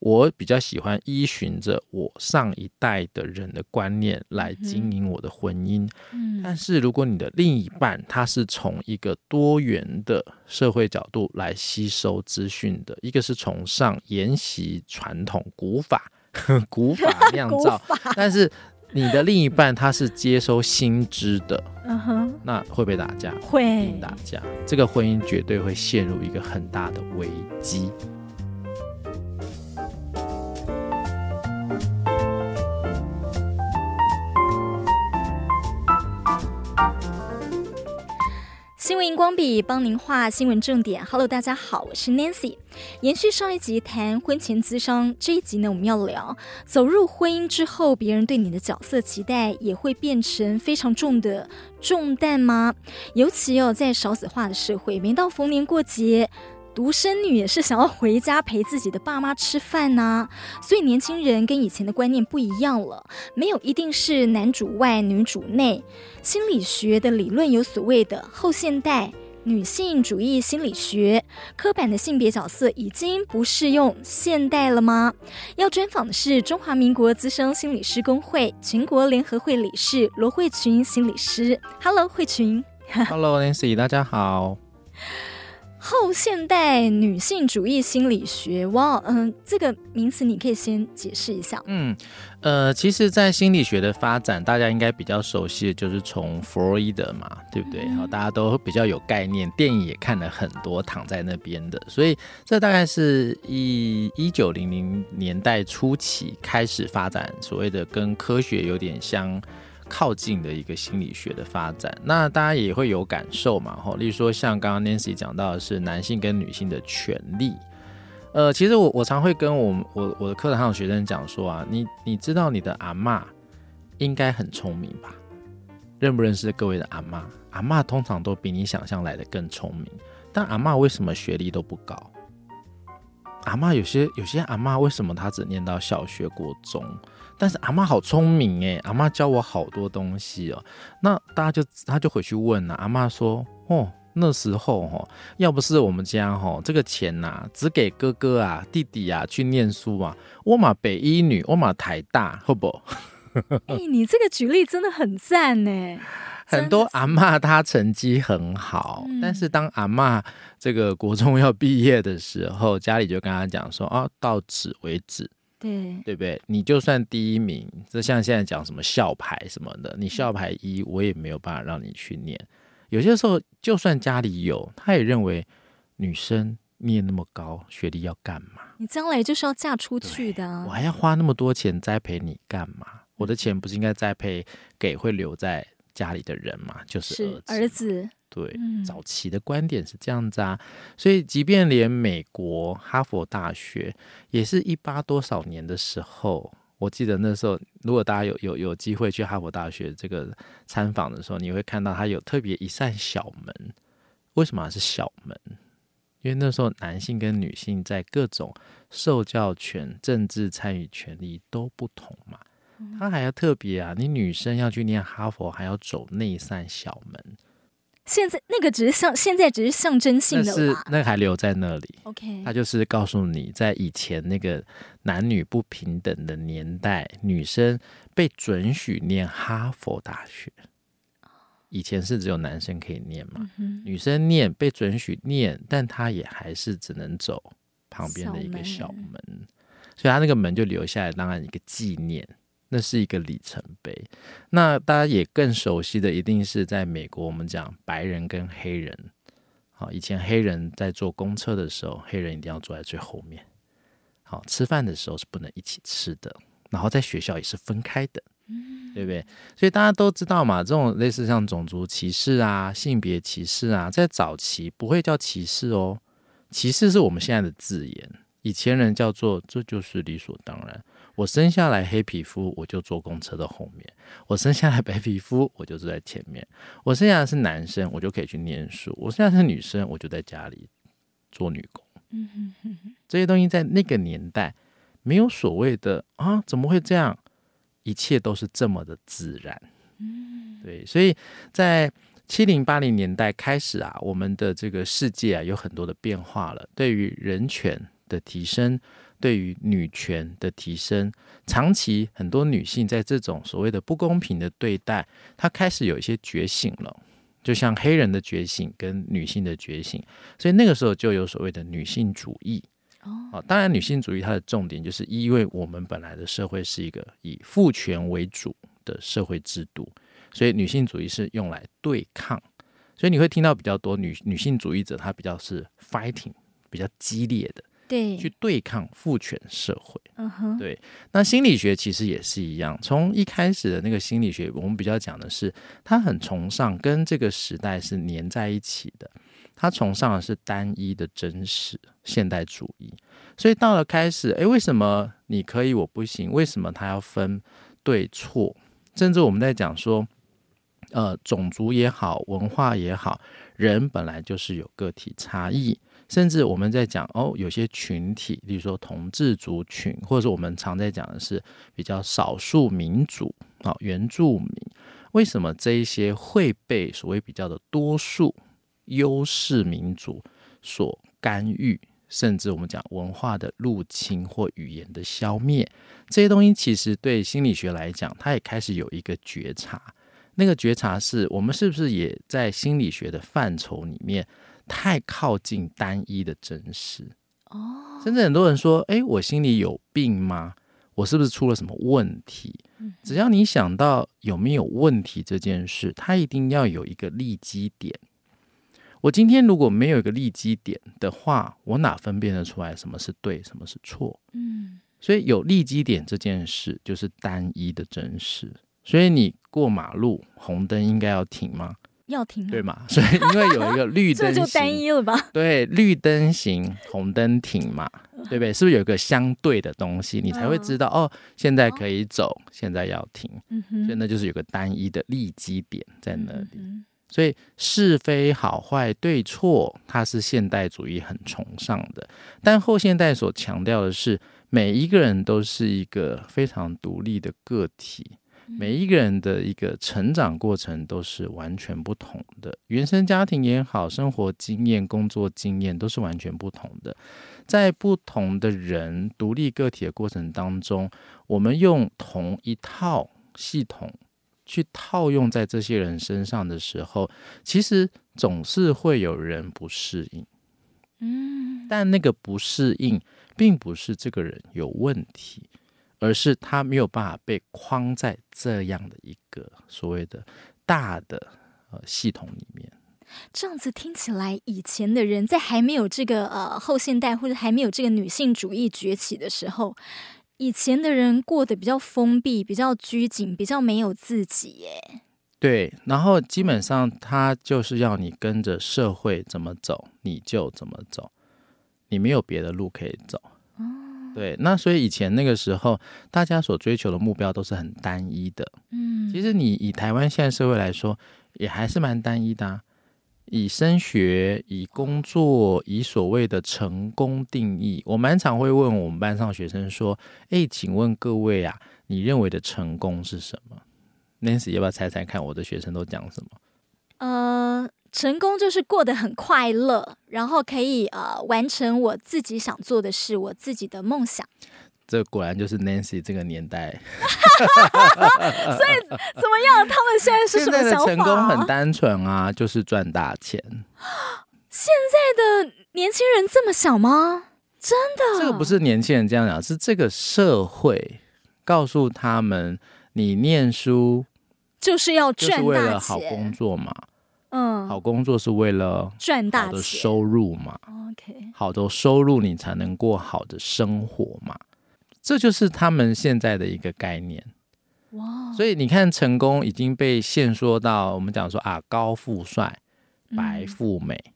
我比较喜欢依循着我上一代的人的观念来经营我的婚姻。嗯，但是如果你的另一半他是从一个多元的社会角度来吸收资讯的，一个是崇尚沿袭传统古法、古法 酿造，但是你的另一半他是接收新知的，嗯哼，那会不会打架？会打架，这个婚姻绝对会陷入一个很大的危机。光笔帮您画新闻重点。Hello，大家好，我是 Nancy。延续上一集谈婚前咨商，这一集呢，我们要聊走入婚姻之后，别人对你的角色期待也会变成非常重的重担吗？尤其哦，在少子化的社会，每到逢年过节。独生女也是想要回家陪自己的爸妈吃饭呐、所以年轻人跟以前的观念不一样了，没有一定是男主外女主内。心理学的理论有所谓的后现代女性主义心理学，刻板的性别角色已经不适用现代了吗？要专访的是中华民国资深心理师工会全国联合会理事罗慧群心理师。Hello，慧群。Hello，Nancy，大家好。后现代女性主义心理学，哇，嗯，这个名词你可以先解释一下。嗯，呃，其实，在心理学的发展，大家应该比较熟悉的就是从弗洛伊德嘛，对不对？好、嗯，大家都比较有概念，电影也看了很多，躺在那边的，所以这大概是一一九零零年代初期开始发展，所谓的跟科学有点相。靠近的一个心理学的发展，那大家也会有感受嘛，吼，例如说像刚刚 Nancy 讲到的是男性跟女性的权利，呃，其实我我常会跟我我我的课堂上的学生讲说啊，你你知道你的阿嬷应该很聪明吧？认不认识各位的阿嬷？阿嬷通常都比你想象来的更聪明，但阿嬷为什么学历都不高？阿嬷有些有些阿嬷为什么她只念到小学、国中？但是阿妈好聪明哎，阿妈教我好多东西哦。那大家就他就回去问了，阿妈说：“哦，那时候哦，要不是我们家哦，这个钱呐，只给哥哥啊、弟弟啊去念书啊，我嘛北一女，我嘛台大，好不？”哎，你这个举例真的很赞呢。很多阿妈她成绩很好，嗯、但是当阿妈这个国中要毕业的时候，家里就跟她讲说：“啊，到此为止。”对对不对？你就算第一名，这像现在讲什么校牌什么的，你校牌一，我也没有办法让你去念。有些时候，就算家里有，他也认为女生念那么高学历要干嘛？你将来就是要嫁出去的，我还要花那么多钱栽培你干嘛？我的钱不是应该栽培给会留在家里的人吗？就是儿子。对，早期的观点是这样子啊，所以即便连美国哈佛大学也是一八多少年的时候，我记得那时候，如果大家有有有机会去哈佛大学这个参访的时候，你会看到它有特别一扇小门。为什么是小门？因为那时候男性跟女性在各种受教权、政治参与权利都不同嘛。它还要特别啊，你女生要去念哈佛，还要走那扇小门。现在那个只是象，现在只是象征性的，是那个还留在那里。OK，他就是告诉你，在以前那个男女不平等的年代，女生被准许念哈佛大学。以前是只有男生可以念嘛，嗯、女生念被准许念，但她也还是只能走旁边的一个小门，小门，所以她那个门就留下来，当然一个纪念。那是一个里程碑。那大家也更熟悉的，一定是在美国，我们讲白人跟黑人。好，以前黑人在坐公车的时候，黑人一定要坐在最后面。好，吃饭的时候是不能一起吃的，然后在学校也是分开的，对不对？所以大家都知道嘛，这种类似像种族歧视啊、性别歧视啊，在早期不会叫歧视哦。歧视是我们现在的字眼，以前人叫做这就是理所当然。我生下来黑皮肤，我就坐公车的后面；我生下来白皮肤，我就坐在前面；我生下来是男生，我就可以去念书；我生下来是女生，我就在家里做女工。这些东西在那个年代没有所谓的啊，怎么会这样？一切都是这么的自然。对，所以在七零八零年代开始啊，我们的这个世界啊有很多的变化了。对于人权的提升。对于女权的提升，长期很多女性在这种所谓的不公平的对待，她开始有一些觉醒了，就像黑人的觉醒跟女性的觉醒，所以那个时候就有所谓的女性主义。哦，当然，女性主义它的重点就是因为我们本来的社会是一个以父权为主的社会制度，所以女性主义是用来对抗。所以你会听到比较多女女性主义者，她比较是 fighting，比较激烈的，对，去对抗父权社会。嗯哼，对。那心理学其实也是一样，从一开始的那个心理学，我们比较讲的是，他很崇尚跟这个时代是粘在一起的，他崇尚的是单一的真实现代主义。所以到了开始，诶，为什么你可以我不行？为什么他要分对错？甚至我们在讲说。呃，种族也好，文化也好，人本来就是有个体差异。甚至我们在讲哦，有些群体，比如说同志族群，或者是我们常在讲的是比较少数民族啊、原住民，为什么这一些会被所谓比较的多数优势民族所干预？甚至我们讲文化的入侵或语言的消灭，这些东西其实对心理学来讲，它也开始有一个觉察。那个觉察是我们是不是也在心理学的范畴里面太靠近单一的真实？哦，甚至很多人说：“诶，我心里有病吗？我是不是出了什么问题？”只要你想到有没有问题这件事，它一定要有一个立基点。我今天如果没有一个立基点的话，我哪分辨得出来什么是对，什么是错？嗯，所以有立基点这件事就是单一的真实。所以你过马路红灯应该要停吗？要停，对嘛？所以因为有一个绿灯，这就单一了吧？对，绿灯行，红灯停嘛，对不对？是不是有一个相对的东西，你才会知道哦，现在可以走，现在要停。嗯哼，所以那就是有个单一的立基点在那里。所以是非好坏对错，它是现代主义很崇尚的，但后现代所强调的是，每一个人都是一个非常独立的个体。每一个人的一个成长过程都是完全不同的，原生家庭也好，生活经验、工作经验都是完全不同的。在不同的人独立个体的过程当中，我们用同一套系统去套用在这些人身上的时候，其实总是会有人不适应。嗯，但那个不适应，并不是这个人有问题。而是他没有办法被框在这样的一个所谓的大的呃系统里面。这样子听起来，以前的人在还没有这个呃后现代或者还没有这个女性主义崛起的时候，以前的人过得比较封闭、比较拘谨、比较没有自己耶。对，然后基本上他就是要你跟着社会怎么走，你就怎么走，你没有别的路可以走。对，那所以以前那个时候，大家所追求的目标都是很单一的。嗯，其实你以台湾现在社会来说，也还是蛮单一的啊。以升学、以工作、以所谓的成功定义，我蛮常会问我们班上学生说：“哎，请问各位啊，你认为的成功是什么？”Nancy 要不要猜猜看，我的学生都讲什么？呃。成功就是过得很快乐，然后可以呃完成我自己想做的事，我自己的梦想。这果然就是 Nancy 这个年代。所以怎么样？他们现在是什么想法？成功很单纯啊，就是赚大钱。现在的年轻人这么想吗？真的？这个不是年轻人这样讲，是这个社会告诉他们：你念书就是要赚大钱，就是为了好工作嘛。嗯，好工作是为了赚大的收入嘛？OK，好的收入你才能过好的生活嘛，这就是他们现在的一个概念。哇，所以你看，成功已经被限缩到我们讲说啊，高富帅、白富美，嗯、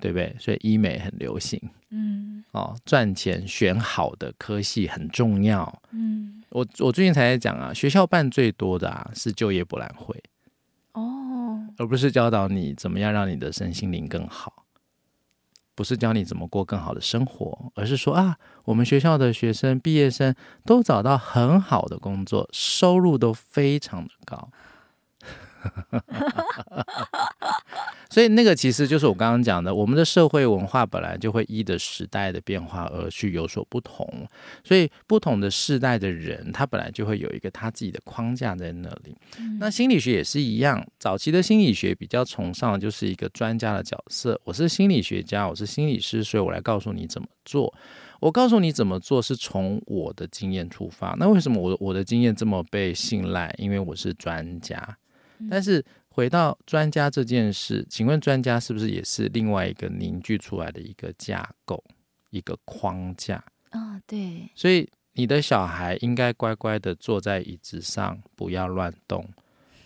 对不对？所以医美很流行。嗯，哦，赚钱选好的科系很重要。嗯，我我最近才在讲啊，学校办最多的啊是就业博览会。哦而不是教导你怎么样让你的身心灵更好，不是教你怎么过更好的生活，而是说啊，我们学校的学生毕业生都找到很好的工作，收入都非常的高。所以那个其实就是我刚刚讲的，我们的社会文化本来就会依着时代的变化而去有所不同，所以不同的世代的人，他本来就会有一个他自己的框架在那里。那心理学也是一样，早期的心理学比较崇尚的就是一个专家的角色，我是心理学家，我是心理师，所以我来告诉你怎么做。我告诉你怎么做是从我的经验出发。那为什么我我的经验这么被信赖？因为我是专家。但是回到专家这件事，请问专家是不是也是另外一个凝聚出来的一个架构、一个框架？啊，对。所以你的小孩应该乖乖的坐在椅子上，不要乱动。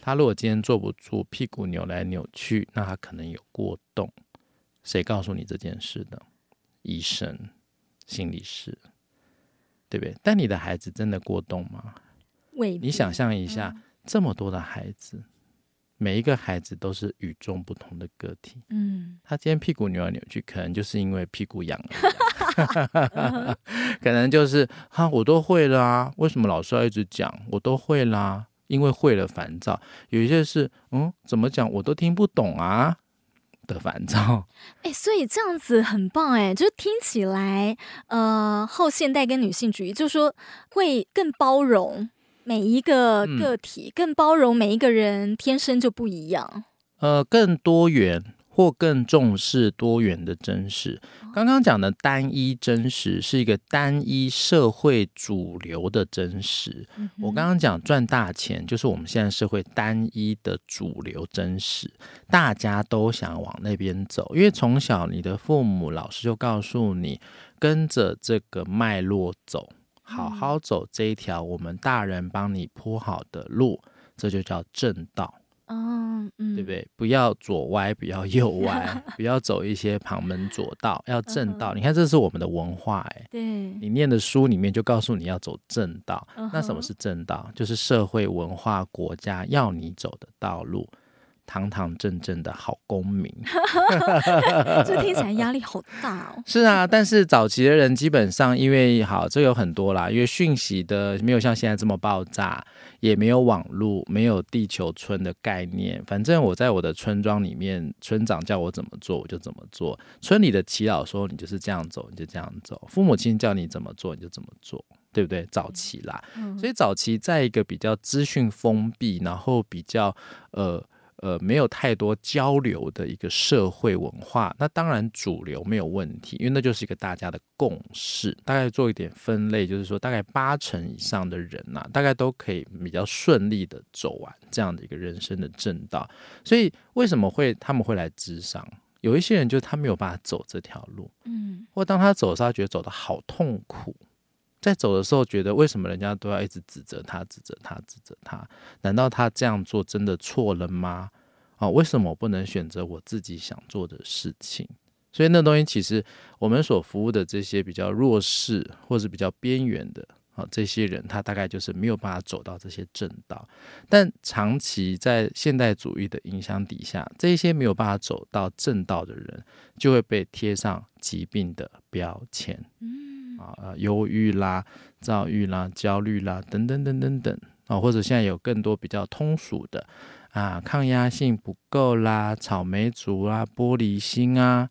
他如果今天坐不住，屁股扭来扭去，那他可能有过动。谁告诉你这件事的？医生。心理师，对不对？但你的孩子真的过动吗？未必。你想象一下，嗯、这么多的孩子，每一个孩子都是与众不同的个体。嗯，他今天屁股扭来扭去，可能就是因为屁股痒了，可能就是哈、啊，我都会了啊，为什么老师要一直讲？我都会啦，因为会了烦躁。有一些是，嗯，怎么讲我都听不懂啊。的烦躁，哎，所以这样子很棒哎，就是听起来，呃，后现代跟女性主义，就是说会更包容每一个个体，嗯、更包容每一个人天生就不一样，呃，更多元。或更重视多元的真实。刚刚讲的单一真实是一个单一社会主流的真实。我刚刚讲赚大钱，就是我们现在社会单一的主流真实，大家都想往那边走，因为从小你的父母、老师就告诉你，跟着这个脉络走，好好走这一条我们大人帮你铺好的路，这就叫正道。哦，嗯，对不对？不要左歪，不要右歪，不要走一些旁门左道，要正道。你看，这是我们的文化，哎，对，你念的书里面就告诉你要走正道。那什么是正道？就是社会文化国家要你走的道路。堂堂正正的好公民，这听起来压力好大哦。是啊，但是早期的人基本上因为好，这有很多啦，因为讯息的没有像现在这么爆炸，也没有网络，没有地球村的概念。反正我在我的村庄里面，村长叫我怎么做，我就怎么做。村里的耆老说你就是这样走，你就这样走。父母亲叫你怎么做，你就怎么做，对不对？早期啦，所以早期在一个比较资讯封闭，然后比较呃。呃，没有太多交流的一个社会文化，那当然主流没有问题，因为那就是一个大家的共识。大概做一点分类，就是说大概八成以上的人呐、啊，大概都可以比较顺利的走完这样的一个人生的正道。所以为什么会他们会来咨商？有一些人就是他没有办法走这条路，嗯，或当他走的时候，他觉得走得好痛苦。在走的时候，觉得为什么人家都要一直指责他、指责他、指责他？难道他这样做真的错了吗？啊，为什么我不能选择我自己想做的事情？所以那东西其实我们所服务的这些比较弱势或是比较边缘的啊，这些人他大概就是没有办法走到这些正道。但长期在现代主义的影响底下，这些没有办法走到正道的人，就会被贴上疾病的标签。啊，忧郁啦、躁郁啦、焦虑啦，等等等等等啊，或者现在有更多比较通俗的啊，抗压性不够啦、草莓族啊、玻璃心啊、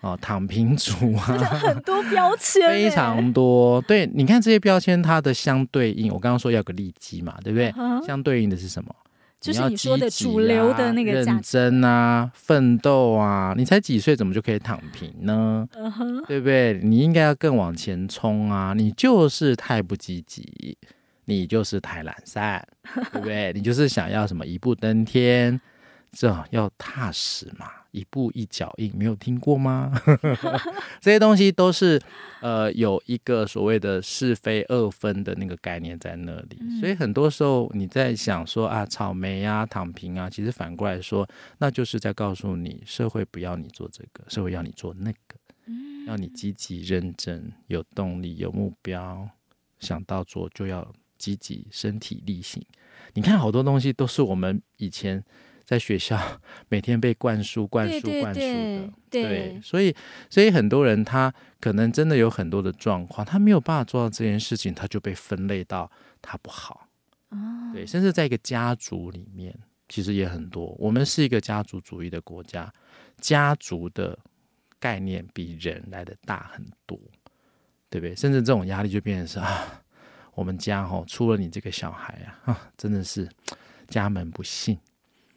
哦，躺平族啊，很多标签，非常多。对，你看这些标签，它的相对应，我刚刚说要个利基嘛，对不对？Uh. 相对应的是什么？就是你说的主流的那个认真啊，奋斗啊，你才几岁，怎么就可以躺平呢？Uh huh. 对不对？你应该要更往前冲啊！你就是太不积极，你就是太懒散，对不对？你就是想要什么一步登天，这要踏实嘛。一步一脚印，没有听过吗？这些东西都是呃有一个所谓的是非二分的那个概念在那里，嗯、所以很多时候你在想说啊，草莓啊，躺平啊，其实反过来说，那就是在告诉你，社会不要你做这个，社会要你做那个，嗯、要你积极认真、有动力、有目标，想到做就要积极身体力行。你看，好多东西都是我们以前。在学校每天被灌输、灌输、灌输的，对，对，所以，所以很多人他可能真的有很多的状况，他没有办法做到这件事情，他就被分类到他不好，哦，对，甚至在一个家族里面，其实也很多。我们是一个家族主义的国家，家族的概念比人来的大很多，对不对？甚至这种压力就变成是啊，我们家哦，出了你这个小孩啊，啊，真的是家门不幸。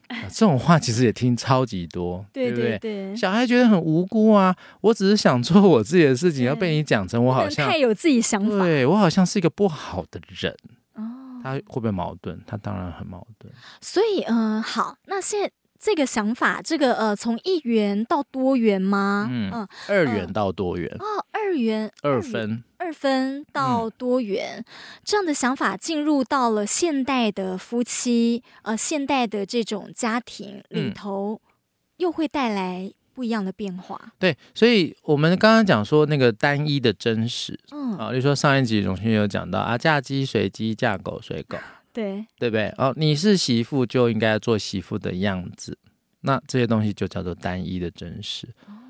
啊、这种话其实也听超级多，对，对不对？小孩觉得很无辜啊，我只是想做我自己的事情，要被你讲成我好像太有自己想法，对我好像是一个不好的人。哦，他会不会矛盾？他当然很矛盾。所以，嗯、呃，好，那现在这个想法，这个呃，从一元到多元吗？嗯，呃、二元到多元。哦，二元，二分。二分到多元，嗯、这样的想法进入到了现代的夫妻，呃，现代的这种家庭里头，嗯、又会带来不一样的变化。对，所以我们刚刚讲说那个单一的真实，嗯，啊，比如说上一集荣勋有讲到啊，嫁鸡随鸡，嫁狗随狗，对，对不对？哦，你是媳妇就应该做媳妇的样子，那这些东西就叫做单一的真实。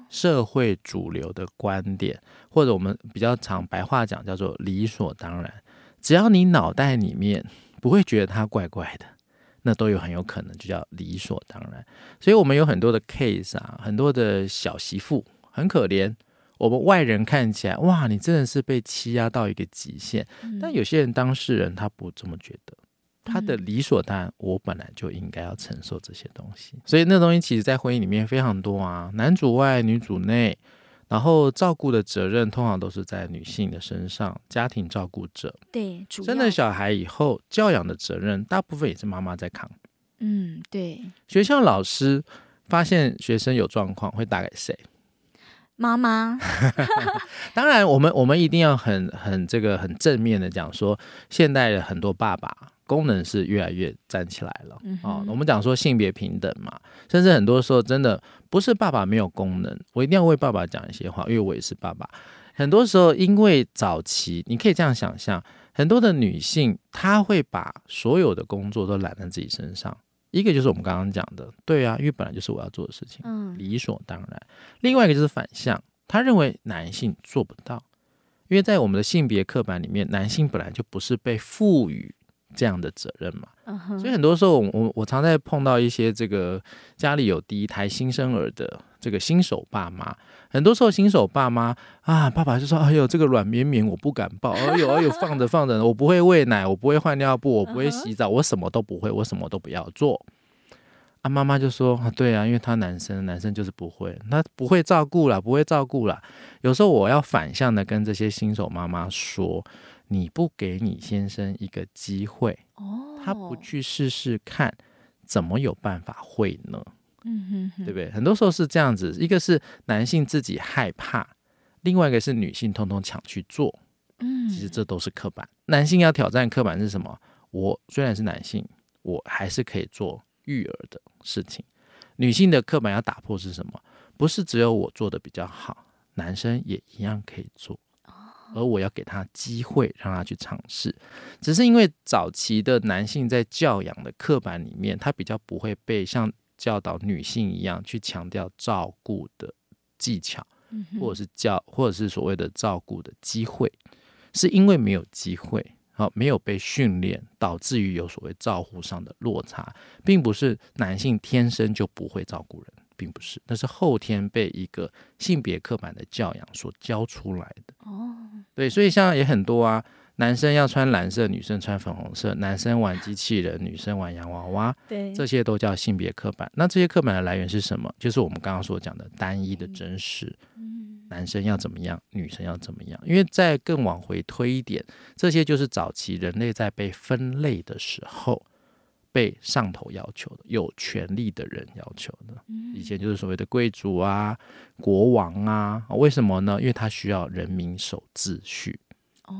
社会主流的观点，或者我们比较常白话讲叫做理所当然，只要你脑袋里面不会觉得它怪怪的，那都有很有可能就叫理所当然。所以，我们有很多的 case 啊，很多的小媳妇很可怜，我们外人看起来哇，你真的是被欺压到一个极限，但有些人当事人他不这么觉得。他的理所当然，我本来就应该要承受这些东西，所以那东西其实，在婚姻里面非常多啊，男主外女主内，然后照顾的责任通常都是在女性的身上，家庭照顾者，对，生了小孩以后教养的责任，大部分也是妈妈在扛。嗯，对。学校老师发现学生有状况，会打给谁？妈妈。当然，我们我们一定要很很这个很正面的讲说，现代的很多爸爸。功能是越来越站起来了，嗯、哼哦，我们讲说性别平等嘛，甚至很多时候真的不是爸爸没有功能，我一定要为爸爸讲一些话，因为我也是爸爸。很多时候因为早期，你可以这样想象，很多的女性她会把所有的工作都揽在自己身上，一个就是我们刚刚讲的，对啊，因为本来就是我要做的事情，嗯，理所当然。另外一个就是反向，她认为男性做不到，因为在我们的性别刻板里面，男性本来就不是被赋予。这样的责任嘛，uh huh. 所以很多时候我我我常在碰到一些这个家里有第一胎新生儿的这个新手爸妈，很多时候新手爸妈啊，爸爸就说：“哎呦，这个软绵绵我不敢抱，哎呦哎呦放着放着，我不会喂奶，我不会换尿布，我不会洗澡，我什么都不会，我什么都不要做。”啊，妈妈就说：“啊，对啊，因为他男生，男生就是不会，他不会照顾了，不会照顾了。”有时候我要反向的跟这些新手妈妈说。你不给你先生一个机会，哦，他不去试试看，怎么有办法会呢？嗯哼哼，对不对？很多时候是这样子，一个是男性自己害怕，另外一个是女性通通抢去做。嗯，其实这都是刻板。男性要挑战刻板是什么？我虽然是男性，我还是可以做育儿的事情。女性的刻板要打破是什么？不是只有我做的比较好，男生也一样可以做。而我要给他机会，让他去尝试。只是因为早期的男性在教养的刻板里面，他比较不会被像教导女性一样去强调照顾的技巧，或者是教，或者是所谓的照顾的机会，是因为没有机会，好，没有被训练，导致于有所谓照顾上的落差，并不是男性天生就不会照顾人。并不是，那是后天被一个性别刻板的教养所教出来的。哦，对，所以像也很多啊，男生要穿蓝色，女生穿粉红色，男生玩机器人，女生玩洋娃娃，对，这些都叫性别刻板。那这些刻板的来源是什么？就是我们刚刚所讲的单一的真实。嗯，男生要怎么样，女生要怎么样？因为再更往回推一点，这些就是早期人类在被分类的时候。被上头要求的，有权力的人要求的，以前就是所谓的贵族啊、国王啊，为什么呢？因为他需要人民守秩序。哦，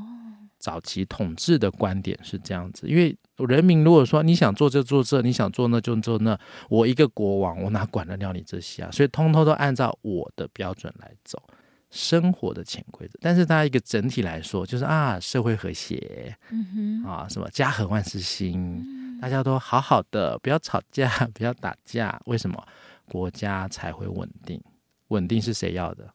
早期统治的观点是这样子，因为人民如果说你想做就做这，你想做那就做那，我一个国王，我哪管得了你这些啊？所以通通都按照我的标准来走。生活的潜规则，但是它一个整体来说，就是啊，社会和谐，嗯哼，啊，什么家和万事兴，嗯、大家都好好的，不要吵架，不要打架，为什么？国家才会稳定。稳定是谁要的？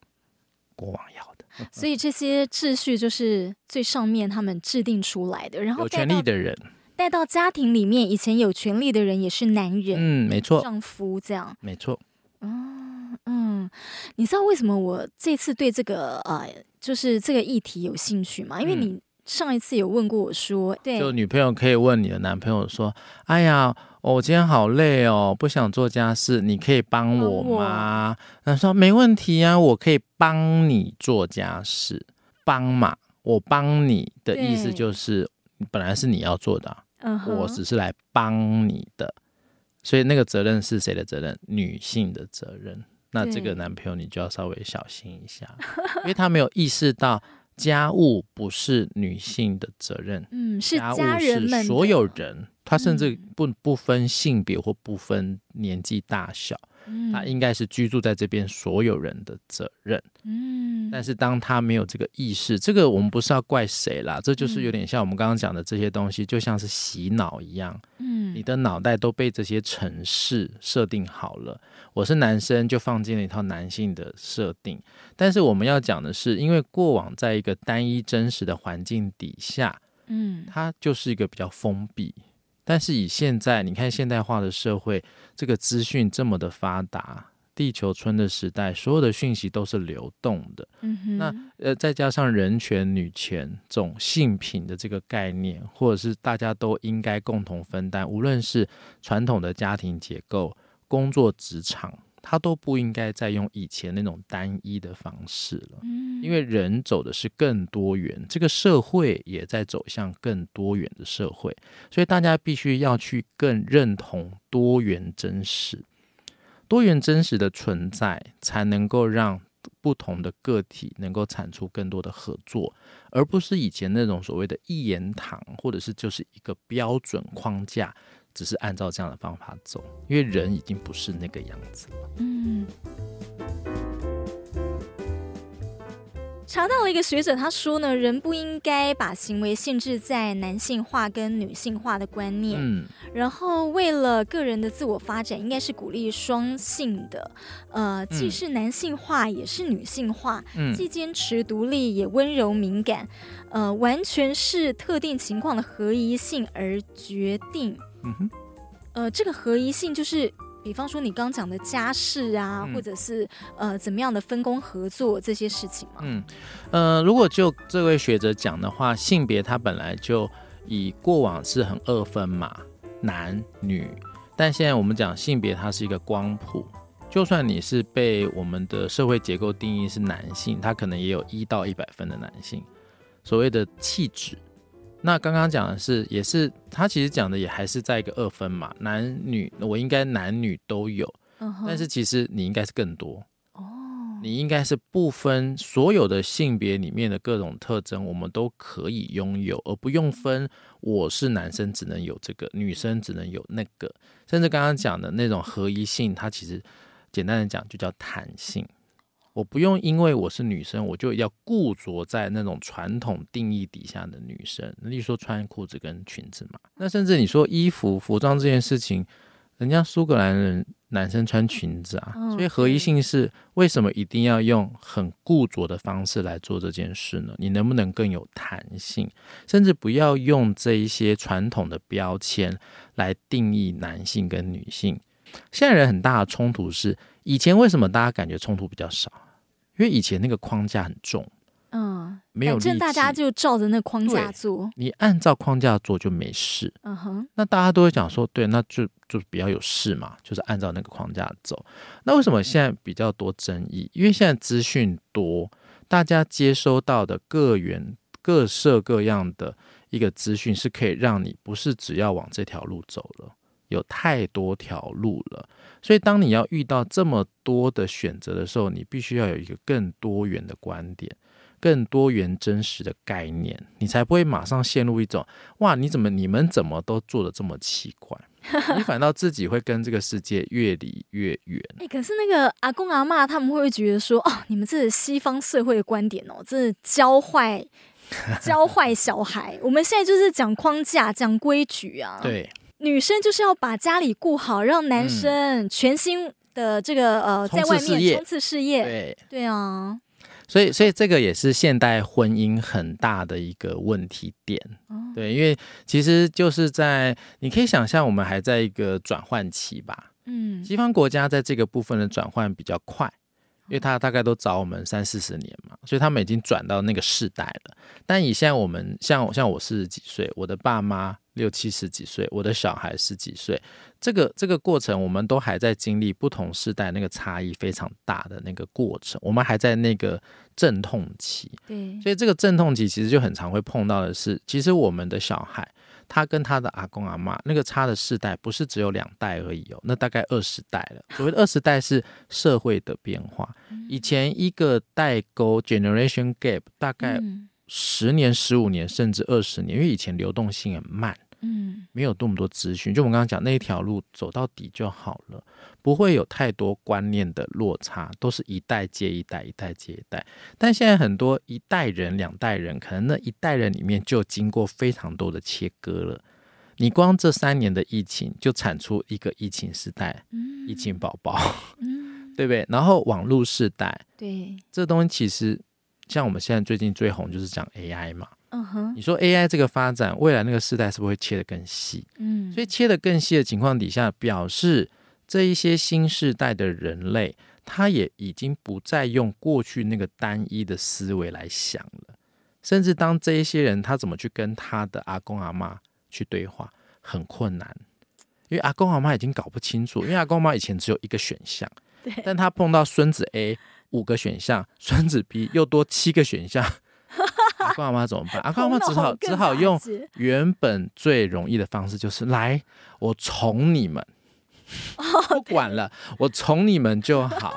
国王要的。所以这些秩序就是最上面他们制定出来的，然后有权利的人带到家庭里面，以前有权利的人也是男人，嗯，没错，丈夫这样，没错。哦，嗯，你知道为什么我这次对这个呃，就是这个议题有兴趣吗？因为你上一次有问过我说，对，就女朋友可以问你的男朋友说：“哎呀，我今天好累哦，不想做家事，你可以帮我吗？”他说：“没问题啊，我可以帮你做家事，帮嘛，我帮你的意思就是本来是你要做的，我只是来帮你的。”所以那个责任是谁的责任？女性的责任。那这个男朋友你就要稍微小心一下，因为他没有意识到家务不是女性的责任，嗯，是家人们，是所有人，他甚至不不分性别或不分年纪大小。他应该是居住在这边所有人的责任。嗯，但是当他没有这个意识，这个我们不是要怪谁啦，这就是有点像我们刚刚讲的这些东西，就像是洗脑一样。嗯，你的脑袋都被这些城市设定好了。我是男生，就放进了一套男性的设定。但是我们要讲的是，因为过往在一个单一真实的环境底下，嗯，它就是一个比较封闭。但是以现在你看现代化的社会，这个资讯这么的发达，地球村的时代，所有的讯息都是流动的。嗯。那呃，再加上人权、女权这种性品的这个概念，或者是大家都应该共同分担，无论是传统的家庭结构、工作职场。他都不应该再用以前那种单一的方式了，因为人走的是更多元，这个社会也在走向更多元的社会，所以大家必须要去更认同多元真实，多元真实的存在，才能够让不同的个体能够产出更多的合作，而不是以前那种所谓的一言堂，或者是就是一个标准框架。只是按照这样的方法走，因为人已经不是那个样子了。嗯，查到了一个学者，他说呢，人不应该把行为限制在男性化跟女性化的观念。嗯，然后为了个人的自我发展，应该是鼓励双性的，呃，既是男性化也是女性化，嗯，既坚持独立也温柔敏感，呃，完全是特定情况的合宜性而决定。嗯哼，呃，这个合一性就是，比方说你刚讲的家事啊，嗯、或者是呃怎么样的分工合作这些事情嘛。嗯，呃，如果就这位学者讲的话，性别它本来就以过往是很二分嘛，男女，但现在我们讲性别它是一个光谱，就算你是被我们的社会结构定义是男性，他可能也有一到一百分的男性，所谓的气质。那刚刚讲的是，也是他其实讲的也还是在一个二分嘛，男女我应该男女都有，uh. 但是其实你应该是更多哦，oh. 你应该是不分所有的性别里面的各种特征，我们都可以拥有，而不用分我是男生只能有这个，女生只能有那个，甚至刚刚讲的那种合一性，它其实简单的讲就叫弹性。我不用因为我是女生，我就要固着在那种传统定义底下的女生，例如说穿裤子跟裙子嘛。那甚至你说衣服、服装这件事情，人家苏格兰人男生穿裙子啊，所以合一性是为什么一定要用很固着的方式来做这件事呢？你能不能更有弹性，甚至不要用这一些传统的标签来定义男性跟女性？现在人很大的冲突是，以前为什么大家感觉冲突比较少？因为以前那个框架很重，嗯，没有，反正大家就照着那框架做，你按照框架做就没事，嗯哼。那大家都会讲说，对，那就就比较有事嘛，就是按照那个框架走。那为什么现在比较多争议？因为现在资讯多，大家接收到的各源各色各样的一个资讯，是可以让你不是只要往这条路走了。有太多条路了，所以当你要遇到这么多的选择的时候，你必须要有一个更多元的观点、更多元真实的概念，你才不会马上陷入一种“哇，你怎么你们怎么都做的这么奇怪”，你反倒自己会跟这个世界越离越远。哎、欸，可是那个阿公阿妈他们会不会觉得说：“哦，你们这是西方社会的观点哦，这是教坏教坏小孩。我们现在就是讲框架、讲规矩啊。”对。女生就是要把家里顾好，让男生全心的这个、嗯、呃，在外面冲刺事业。对对啊，所以所以这个也是现代婚姻很大的一个问题点。哦对，因为其实就是在你可以想象，我们还在一个转换期吧。嗯，西方国家在这个部分的转换比较快，因为他大概都早我们三四十年嘛，所以他们已经转到那个世代了。但以现在我们像像我四十几岁，我的爸妈六七十几岁，我的小孩十几岁，这个这个过程，我们都还在经历不同世代那个差异非常大的那个过程，我们还在那个阵痛期。对，所以这个阵痛期其实就很常会碰到的是，其实我们的小孩。他跟他的阿公阿妈那个差的世代不是只有两代而已哦，那大概二十代了。所谓的二十代是社会的变化，以前一个代沟 （generation gap） 大概十年、十五年甚至二十年，因为以前流动性很慢。嗯，没有那么多资讯，就我们刚刚讲那一条路走到底就好了，不会有太多观念的落差，都是一代接一代，一代接一代。但现在很多一代人、两代人，可能那一代人里面就经过非常多的切割了。你光这三年的疫情，就产出一个疫情时代，嗯、疫情宝宝，嗯、对不对？然后网络时代，对，这东西其实像我们现在最近最红就是讲 AI 嘛。嗯哼，你说 AI 这个发展，未来那个世代是不是会切得更细？嗯，所以切得更细的情况底下，表示这一些新世代的人类，他也已经不再用过去那个单一的思维来想了。甚至当这一些人他怎么去跟他的阿公阿妈去对话，很困难，因为阿公阿妈已经搞不清楚，因为阿公阿妈以前只有一个选项，对，但他碰到孙子 A 五个选项，孙子 B 又多七个选项。阿公阿妈怎么办？阿公阿妈只好只好用原本最容易的方式，就是来，我宠你们，不管了，我宠你们就好。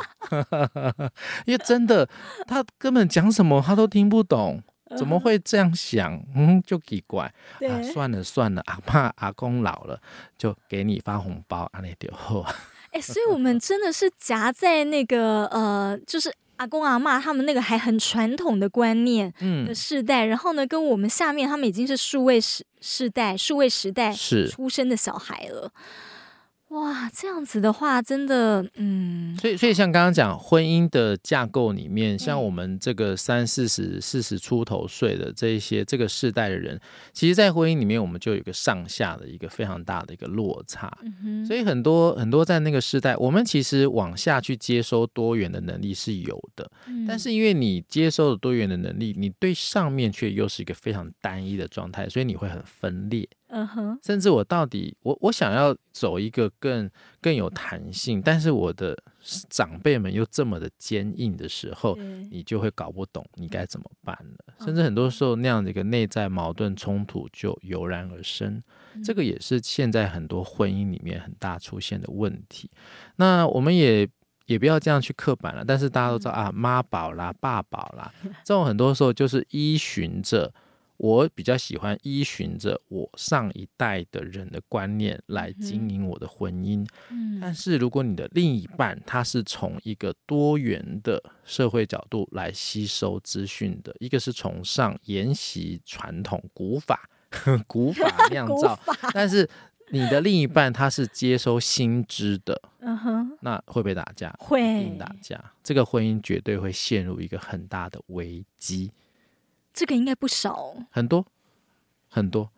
因为真的，他根本讲什么他都听不懂，怎么会这样想？嗯，就奇怪。啊，算了算了，阿爸阿公老了，就给你发红包，阿那丢后。哎，所以我们真的是夹在那个呃，就是。阿公阿嬷他们那个还很传统的观念的世代，嗯、然后呢，跟我们下面他们已经是数位时世代、数位时代出生的小孩了。哇，这样子的话，真的，嗯，所以，所以像刚刚讲婚姻的架构里面，像我们这个三四十、四十出头岁的这一些这个世代的人，其实，在婚姻里面，我们就有一个上下的一个非常大的一个落差。嗯，所以很多很多在那个世代，我们其实往下去接收多元的能力是有的，但是因为你接收了多元的能力，你对上面却又是一个非常单一的状态，所以你会很分裂。嗯哼，甚至我到底我我想要走一个更更有弹性，但是我的长辈们又这么的坚硬的时候，你就会搞不懂你该怎么办了。甚至很多时候那样的一个内在矛盾冲突就油然而生，这个也是现在很多婚姻里面很大出现的问题。那我们也也不要这样去刻板了，但是大家都知道啊，妈宝啦、爸宝啦，这种很多时候就是依循着。我比较喜欢依循着我上一代的人的观念来经营我的婚姻。嗯，但是如果你的另一半他是从一个多元的社会角度来吸收资讯的，一个是崇尚沿袭传统古法、古法 酿造，但是你的另一半他是接收新知的，嗯哼，那会不会打架？会打架，这个婚姻绝对会陷入一个很大的危机。这个应该不少，很多很多，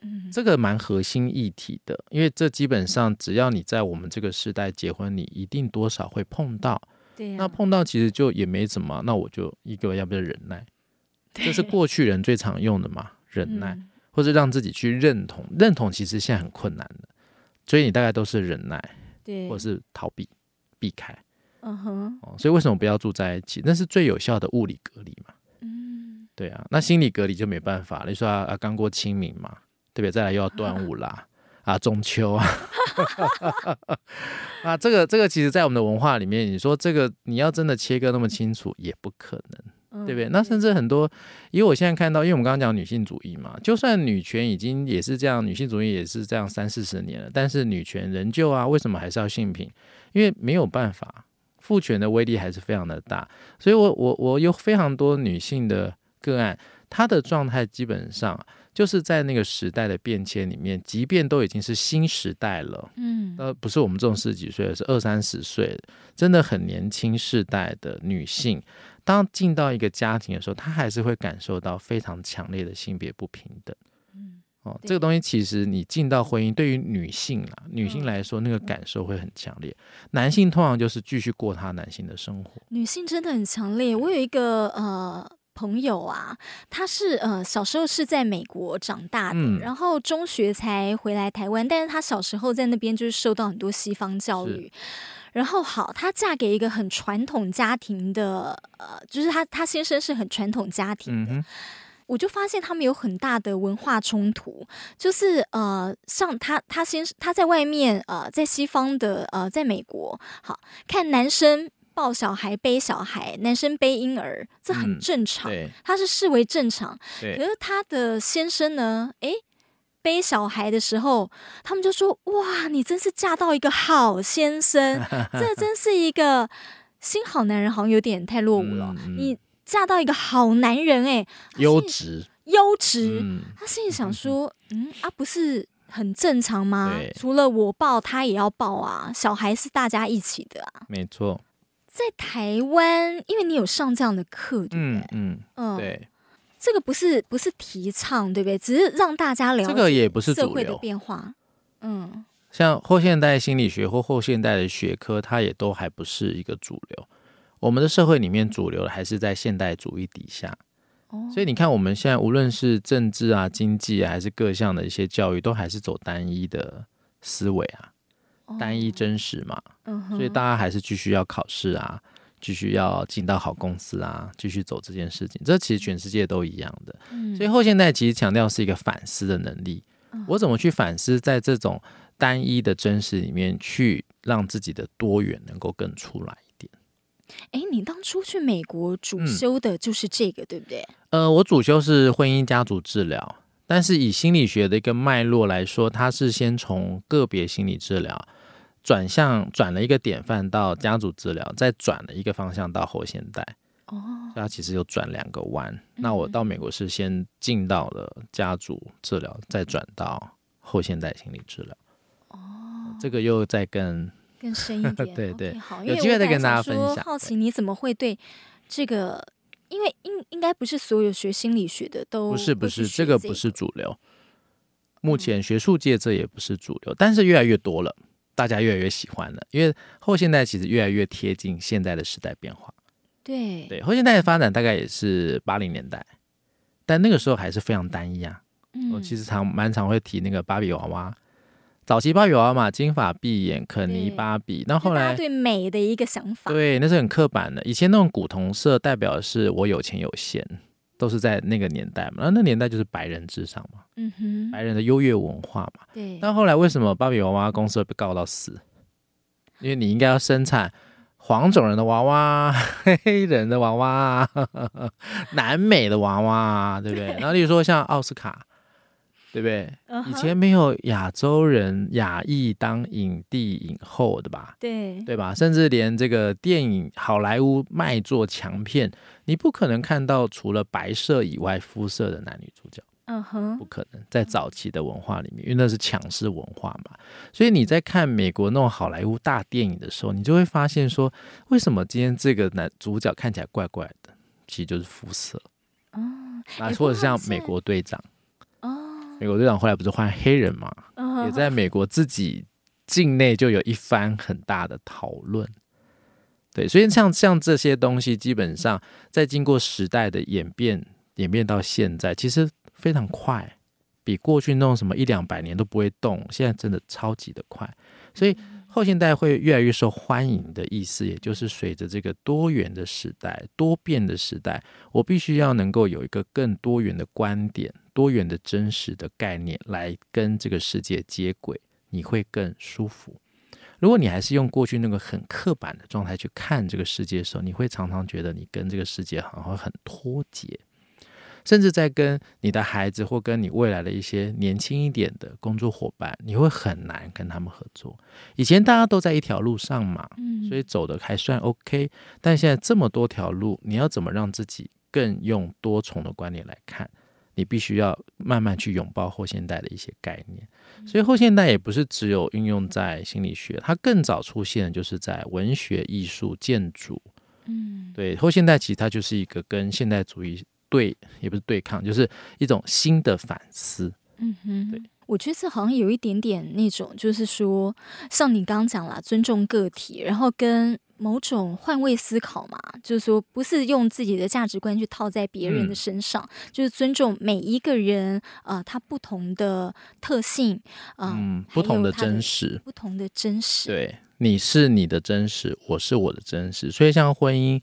嗯，这个蛮核心议题的，因为这基本上只要你在我们这个时代结婚，你一定多少会碰到，对呀，那碰到其实就也没怎么，那我就一个要不要忍耐，这是过去人最常用的嘛，忍耐，或者让自己去认同，认同其实现在很困难的，所以你大概都是忍耐，对，或者是逃避避开，嗯哼，哦，所以为什么不要住在一起？那是最有效的物理隔离嘛。对啊，那心理隔离就没办法了。你说啊，刚过清明嘛，对不对？再来又要端午啦，啊，中秋啊，啊，这个这个，其实，在我们的文化里面，你说这个你要真的切割那么清楚，也不可能，对不对？那甚至很多，因为我现在看到，因为我们刚刚讲女性主义嘛，就算女权已经也是这样，女性主义也是这样三四十年了，但是女权仍旧啊，为什么还是要性平？因为没有办法，父权的威力还是非常的大，所以我我我有非常多女性的。个案，他的状态基本上就是在那个时代的变迁里面，即便都已经是新时代了，嗯，呃，不是我们这种十几岁，是二三十岁，真的很年轻世代的女性，当进到一个家庭的时候，她还是会感受到非常强烈的性别不平等，嗯，哦，这个东西其实你进到婚姻，对于女性啊，女性来说，那个感受会很强烈。男性通常就是继续过他男性的生活，女性真的很强烈。我有一个呃。朋友啊，他是呃小时候是在美国长大的，嗯、然后中学才回来台湾。但是他小时候在那边就是受到很多西方教育。然后好，他嫁给一个很传统家庭的，呃，就是他他先生是很传统家庭的。嗯、我就发现他们有很大的文化冲突，就是呃，像他他先他在外面呃，在西方的呃，在美国，好看男生。抱小孩、背小孩，男生背婴儿，这很正常，嗯、他是视为正常。对可是他的先生呢？诶，背小孩的时候，他们就说：“哇，你真是嫁到一个好先生，这真是一个新好男人，好像有点太落伍了。你嫁到一个好男人，诶，优质，优质。嗯、他心里想说：嗯啊，不是很正常吗？除了我抱，他也要抱啊，小孩是大家一起的啊，没错。”在台湾，因为你有上这样的课，对不对？嗯嗯，嗯对，这个不是不是提倡，对不对？只是让大家了解这个也不是社会的变化。嗯，像后现代心理学或后现代的学科，它也都还不是一个主流。我们的社会里面主流的还是在现代主义底下。哦，所以你看，我们现在无论是政治啊、经济啊，还是各项的一些教育，都还是走单一的思维啊。单一真实嘛，嗯、所以大家还是继续要考试啊，继续要进到好公司啊，继续走这件事情。这其实全世界都一样的。嗯、所以后现代其实强调是一个反思的能力。嗯、我怎么去反思，在这种单一的真实里面，去让自己的多元能够更出来一点。哎，你当初去美国主修的就是这个，嗯、对不对？呃，我主修是婚姻家族治疗，但是以心理学的一个脉络来说，它是先从个别心理治疗。转向转了一个典范到家族治疗，再转了一个方向到后现代。哦，所以它其实有转两个弯。嗯、那我到美国是先进到了家族治疗，再转到后现代心理治疗。哦，这个又再更更深一点。对对，okay, 好，有机会再跟大家分享。好奇你怎么会对这个？因为应应该不是所有学心理学的都不是不是，这个不是主流。目前学术界这也不是主流，但是越来越多了。大家越来越喜欢了，因为后现代其实越来越贴近现在的时代变化。对对，后现代的发展大概也是八零年代，但那个时候还是非常单一啊。嗯，我其实常蛮常会提那个芭比娃娃，早期芭比娃娃嘛，金发碧眼，肯尼芭比。那后来对美的一个想法，对，那是很刻板的。以前那种古铜色代表的是我有钱有闲。都是在那个年代嘛，那那年代就是白人至上嘛，嗯哼，白人的优越文化嘛。对。但后来为什么芭比娃娃公司会被告到死？因为你应该要生产黄种人的娃娃、黑人的娃娃、南美的娃娃，对不对？对，然后例如说像奥斯卡。对不对？Uh huh. 以前没有亚洲人亚裔当影帝影后的吧？对对吧？甚至连这个电影好莱坞卖座强片，你不可能看到除了白色以外肤色的男女主角。嗯哼、uh，huh. 不可能。在早期的文化里面，因为那是强势文化嘛，所以你在看美国那种好莱坞大电影的时候，你就会发现说，为什么今天这个男主角看起来怪怪的？其实就是肤色。哦、uh，啊，或者像美国队长。美国队长后来不是换黑人嘛？Uh huh. 也在美国自己境内就有一番很大的讨论。对，所以像像这些东西，基本上在经过时代的演变，演变到现在，其实非常快，比过去那种什么一两百年都不会动，现在真的超级的快。所以后现代会越来越受欢迎的意思，也就是随着这个多元的时代、多变的时代，我必须要能够有一个更多元的观点。多元的真实的概念来跟这个世界接轨，你会更舒服。如果你还是用过去那个很刻板的状态去看这个世界的时候，你会常常觉得你跟这个世界好像会很脱节，甚至在跟你的孩子或跟你未来的一些年轻一点的工作伙伴，你会很难跟他们合作。以前大家都在一条路上嘛，所以走的还算 OK。但现在这么多条路，你要怎么让自己更用多重的观念来看？你必须要慢慢去拥抱后现代的一些概念，所以后现代也不是只有运用在心理学，它更早出现就是在文学、艺术、建筑。嗯，对，后现代其实它就是一个跟现代主义对，也不是对抗，就是一种新的反思。嗯哼，对，我觉得这好像有一点点那种，就是说，像你刚刚讲了，尊重个体，然后跟某种换位思考嘛，就是说，不是用自己的价值观去套在别人的身上，嗯、就是尊重每一个人啊、呃，他不同的特性嗯，不同的真实，不同的真实，对，你是你的真实，我是我的真实，所以像婚姻，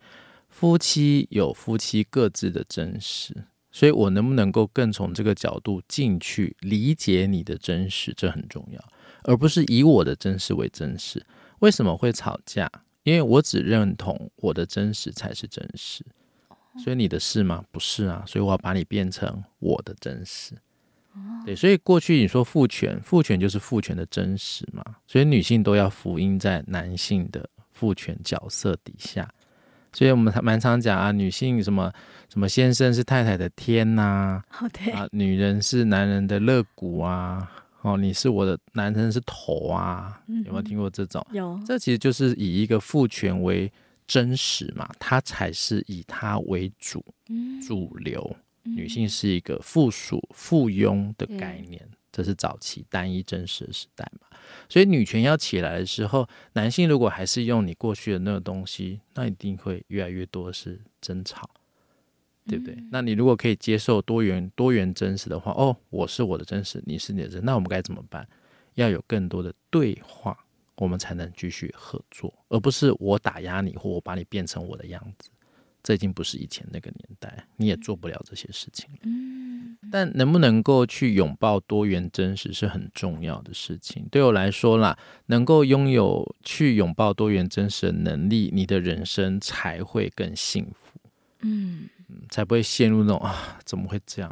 夫妻有夫妻各自的真实。所以，我能不能够更从这个角度进去理解你的真实，这很重要，而不是以我的真实为真实。为什么会吵架？因为我只认同我的真实才是真实。所以你的是吗？不是啊。所以我要把你变成我的真实。对，所以过去你说父权，父权就是父权的真实嘛。所以女性都要福音在男性的父权角色底下。所以我们蛮常讲啊，女性什么什么先生是太太的天呐，啊，oh, 对啊，女人是男人的肋骨啊，哦，你是我的男人是头啊，嗯、有没有听过这种？有，这其实就是以一个父权为真实嘛，它才是以他为主，嗯、主流，女性是一个附属附庸的概念。这是早期单一真实的时代嘛，所以女权要起来的时候，男性如果还是用你过去的那个东西，那一定会越来越多是争吵，对不对？嗯、那你如果可以接受多元多元真实的话，哦，我是我的真实，你是你的真，那我们该怎么办？要有更多的对话，我们才能继续合作，而不是我打压你或我把你变成我的样子。这已经不是以前那个年代，你也做不了这些事情。嗯，但能不能够去拥抱多元真实是很重要的事情。对我来说啦，能够拥有去拥抱多元真实的能力，你的人生才会更幸福。嗯，才不会陷入那种啊，怎么会这样？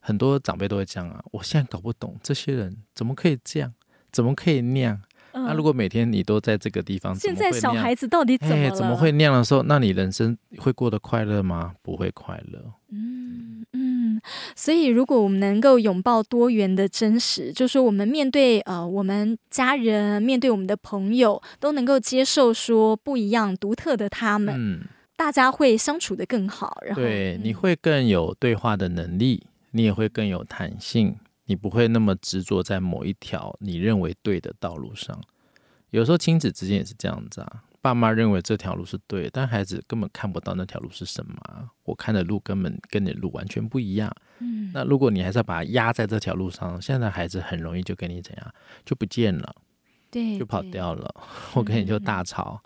很多长辈都会这样啊，我现在搞不懂这些人怎么可以这样，怎么可以那样。那、啊、如果每天你都在这个地方，现在小孩子到底怎么了？怎么会那样的时候，那你人生会过得快乐吗？不会快乐。嗯嗯，所以如果我们能够拥抱多元的真实，就是说我们面对呃我们家人，面对我们的朋友，都能够接受说不一样、独特的他们，嗯、大家会相处的更好。然后对，你会更有对话的能力，你也会更有弹性。你不会那么执着在某一条你认为对的道路上。有时候亲子之间也是这样子啊，爸妈认为这条路是对，但孩子根本看不到那条路是什么。我看的路根本跟你的路完全不一样。嗯，那如果你还是要把它压在这条路上，现在孩子很容易就跟你怎样，就不见了，对，就跑掉了。我跟你就大吵，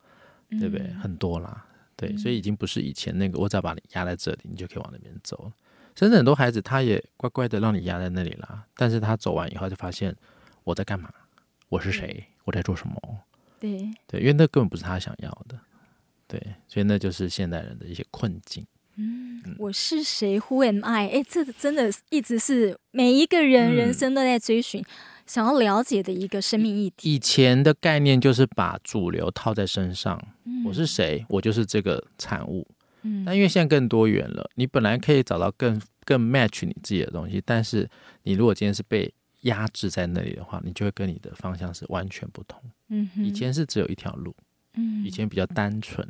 嗯、对不对？很多啦，对，所以已经不是以前那个，我只要把你压在这里，你就可以往那边走了。甚至很多孩子，他也乖乖的让你压在那里啦，但是他走完以后就发现我在干嘛，我是谁，我在做什么？对对，因为那根本不是他想要的，对，所以那就是现代人的一些困境。嗯，我是谁？Who am I？哎，这真的一直是每一个人人生都在追寻、嗯、想要了解的一个生命议题。以前的概念就是把主流套在身上，嗯、我是谁？我就是这个产物。嗯但因为现在更多元了，你本来可以找到更更 match 你自己的东西，但是你如果今天是被压制在那里的话，你就会跟你的方向是完全不同。嗯，以前是只有一条路，嗯，以前比较单纯，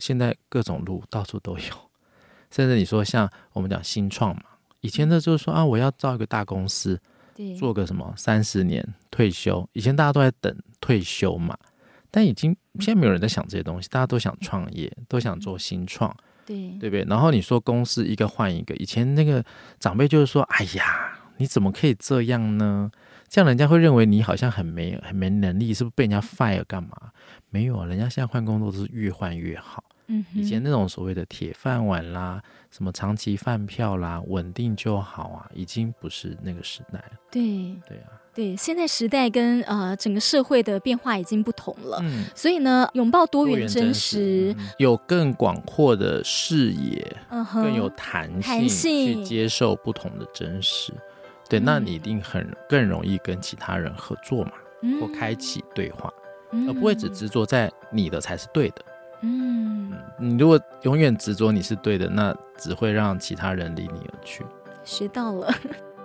现在各种路到处都有。甚至你说像我们讲新创嘛，以前的就是说啊，我要造一个大公司，对，做个什么三十年退休，以前大家都在等退休嘛。但已经现在没有人在想这些东西，大家都想创业，都想做新创，对对不对？然后你说公司一个换一个，以前那个长辈就是说：“哎呀，你怎么可以这样呢？这样人家会认为你好像很没很没能力，是不是被人家 fire 干嘛？没有啊，人家现在换工作都是越换越好。嗯，以前那种所谓的铁饭碗啦，什么长期饭票啦，稳定就好啊，已经不是那个时代了。对对啊。对，现在时代跟呃整个社会的变化已经不同了，嗯，所以呢，拥抱多元真实，真实嗯、有更广阔的视野，更有弹性，去接受不同的真实。对，嗯、那你一定很更容易跟其他人合作嘛，嗯、或开启对话，嗯、而不会只执着在你的才是对的。嗯，嗯，你如果永远执着你是对的，那只会让其他人离你而去。学到了。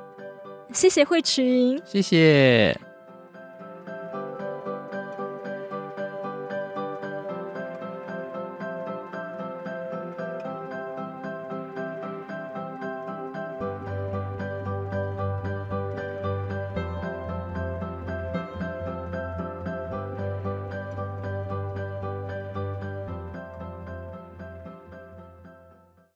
谢谢慧群，谢谢。